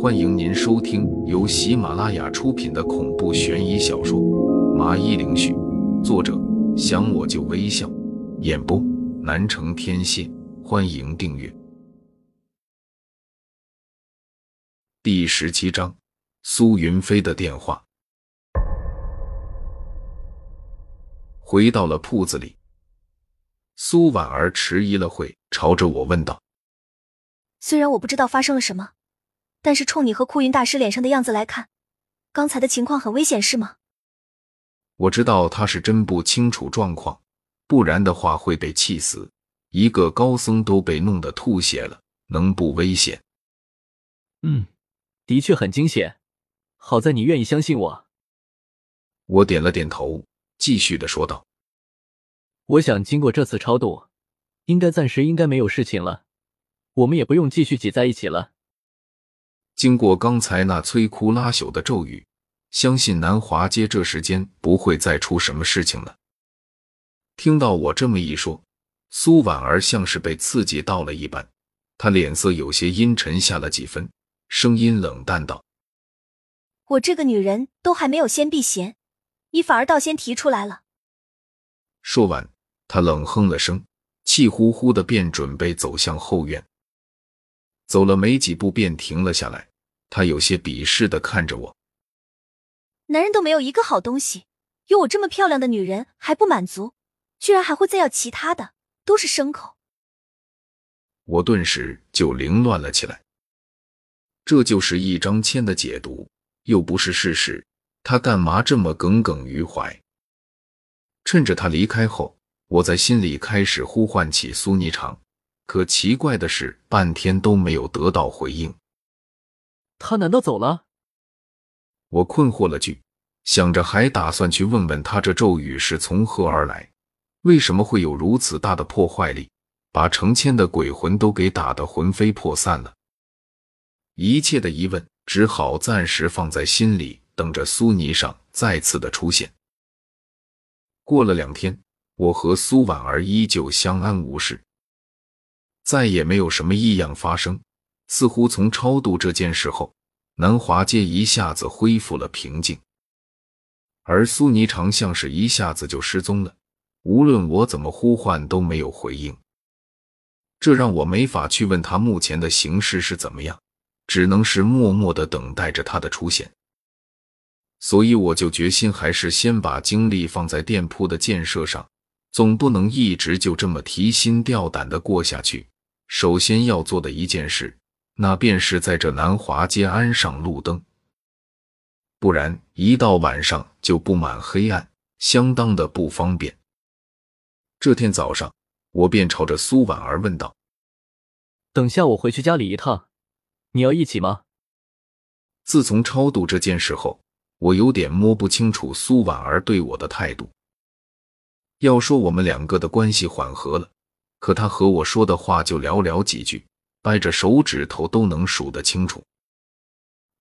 欢迎您收听由喜马拉雅出品的恐怖悬疑小说《麻衣灵絮》，作者想我就微笑，演播南城天蝎。欢迎订阅。第十七章，苏云飞的电话。回到了铺子里，苏婉儿迟疑了会，朝着我问道：“虽然我不知道发生了什么，但是冲你和库云大师脸上的样子来看，刚才的情况很危险，是吗？”我知道他是真不清楚状况，不然的话会被气死。一个高僧都被弄得吐血了，能不危险？嗯，的确很惊险。好在你愿意相信我。我点了点头。继续的说道：“我想经过这次超度，应该暂时应该没有事情了，我们也不用继续挤在一起了。经过刚才那摧枯拉朽的咒语，相信南华街这时间不会再出什么事情了。”听到我这么一说，苏婉儿像是被刺激到了一般，她脸色有些阴沉下了几分，声音冷淡道：“我这个女人都还没有先避嫌。”你反而倒先提出来了。说完，她冷哼了声，气呼呼的便准备走向后院。走了没几步，便停了下来。他有些鄙视的看着我：“男人都没有一个好东西，有我这么漂亮的女人还不满足，居然还会再要其他的，都是牲口。”我顿时就凌乱了起来。这就是一张签的解读，又不是事实。他干嘛这么耿耿于怀？趁着他离开后，我在心里开始呼唤起苏霓裳，可奇怪的是，半天都没有得到回应。他难道走了？我困惑了句，想着还打算去问问他，这咒语是从何而来，为什么会有如此大的破坏力，把成千的鬼魂都给打得魂飞魄散了。一切的疑问只好暂时放在心里。等着苏霓裳再次的出现。过了两天，我和苏婉儿依旧相安无事，再也没有什么异样发生。似乎从超度这件事后，南华街一下子恢复了平静，而苏霓裳像是一下子就失踪了，无论我怎么呼唤都没有回应，这让我没法去问他目前的形势是怎么样，只能是默默的等待着他的出现。所以我就决心，还是先把精力放在店铺的建设上，总不能一直就这么提心吊胆的过下去。首先要做的一件事，那便是在这南华街安上路灯，不然一到晚上就布满黑暗，相当的不方便。这天早上，我便朝着苏婉儿问道：“等下我回去家里一趟，你要一起吗？”自从超度这件事后。我有点摸不清楚苏婉儿对我的态度。要说我们两个的关系缓和了，可她和我说的话就寥寥几句，掰着手指头都能数得清楚。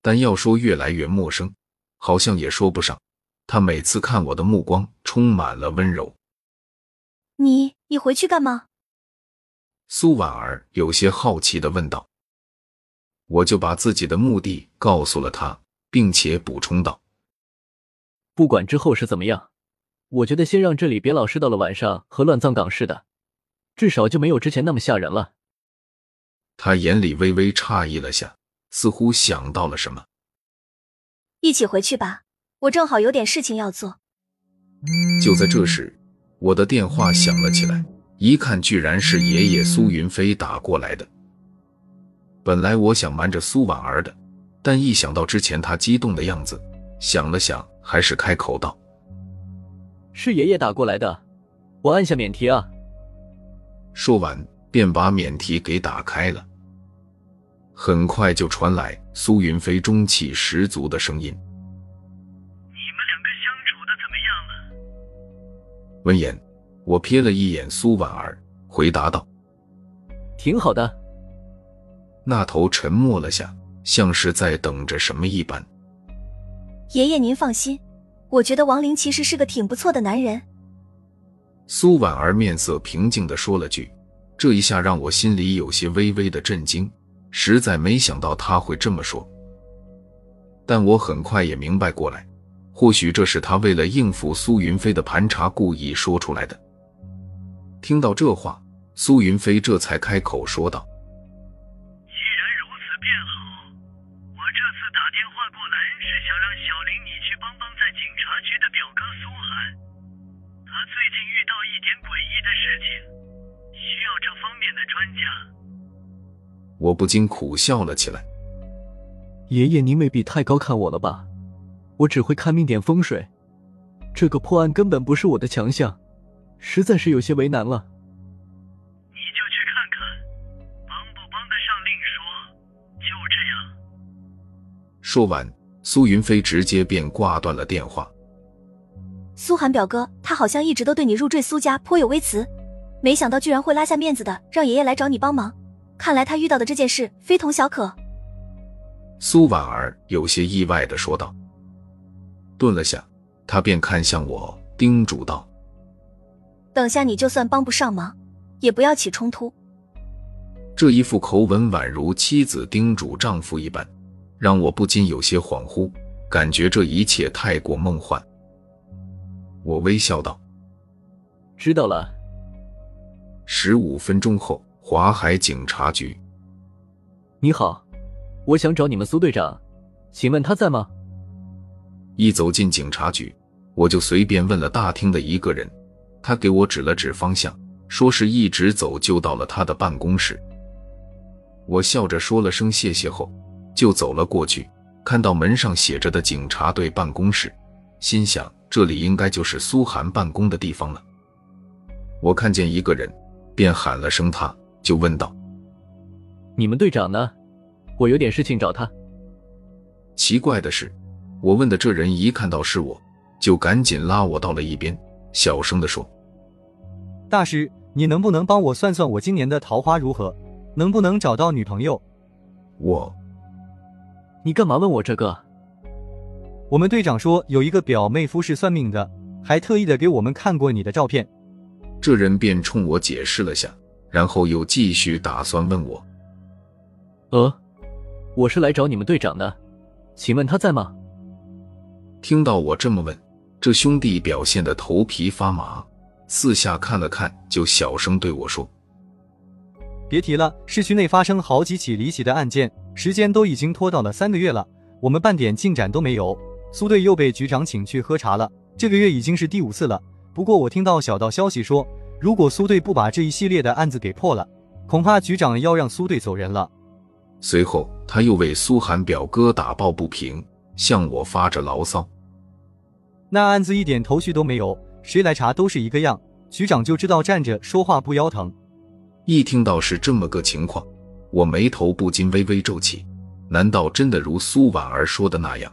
但要说越来越陌生，好像也说不上。他每次看我的目光充满了温柔。你你回去干嘛？苏婉儿有些好奇的问道。我就把自己的目的告诉了他，并且补充道。不管之后是怎么样，我觉得先让这里别老是到了晚上和乱葬岗似的，至少就没有之前那么吓人了。他眼里微微诧异了下，似乎想到了什么。一起回去吧，我正好有点事情要做。就在这时，我的电话响了起来，一看居然是爷爷苏云飞打过来的。本来我想瞒着苏婉儿的，但一想到之前他激动的样子，想了想。还是开口道：“是爷爷打过来的，我按下免提啊。”说完便把免提给打开了。很快就传来苏云飞中气十足的声音：“你们两个相处的怎么样了？”闻言，我瞥了一眼苏婉儿，回答道：“挺好的。”那头沉默了下，像是在等着什么一般。爷爷，您放心，我觉得王林其实是个挺不错的男人。苏婉儿面色平静的说了句，这一下让我心里有些微微的震惊。实在没想到他会这么说。但我很快也明白过来，或许这是他为了应付苏云飞的盘查故意说出来的。听到这话，苏云飞这才开口说道。我不禁苦笑了起来。爷爷，您未必太高看我了吧？我只会看命点风水，这个破案根本不是我的强项，实在是有些为难了。你就去看看，帮不帮得上另说。就这样。说完，苏云飞直接便挂断了电话。苏寒表哥，他好像一直都对你入赘苏家颇有微词，没想到居然会拉下面子的让爷爷来找你帮忙。看来他遇到的这件事非同小可。苏婉儿有些意外的说道。顿了下，他便看向我，叮嘱道：“等下你就算帮不上忙，也不要起冲突。”这一副口吻宛如妻子叮嘱丈夫一般，让我不禁有些恍惚，感觉这一切太过梦幻。我微笑道：“知道了。”十五分钟后。华海警察局，你好，我想找你们苏队长，请问他在吗？一走进警察局，我就随便问了大厅的一个人，他给我指了指方向，说是一直走就到了他的办公室。我笑着说了声谢谢后，就走了过去，看到门上写着的警察队办公室，心想这里应该就是苏寒办公的地方了。我看见一个人，便喊了声他。就问道：“你们队长呢？我有点事情找他。”奇怪的是，我问的这人一看到是我，就赶紧拉我到了一边，小声的说：“大师，你能不能帮我算算我今年的桃花如何？能不能找到女朋友？”我，你干嘛问我这个？我们队长说有一个表妹夫是算命的，还特意的给我们看过你的照片。这人便冲我解释了下。然后又继续打算问我：“呃，我是来找你们队长的，请问他在吗？”听到我这么问，这兄弟表现的头皮发麻，四下看了看，就小声对我说：“别提了，市区内发生好几起离奇的案件，时间都已经拖到了三个月了，我们半点进展都没有。苏队又被局长请去喝茶了，这个月已经是第五次了。不过我听到小道消息说。”如果苏队不把这一系列的案子给破了，恐怕局长要让苏队走人了。随后，他又为苏寒表哥打抱不平，向我发着牢骚。那案子一点头绪都没有，谁来查都是一个样，局长就知道站着说话不腰疼。一听到是这么个情况，我眉头不禁微微皱起。难道真的如苏婉儿说的那样？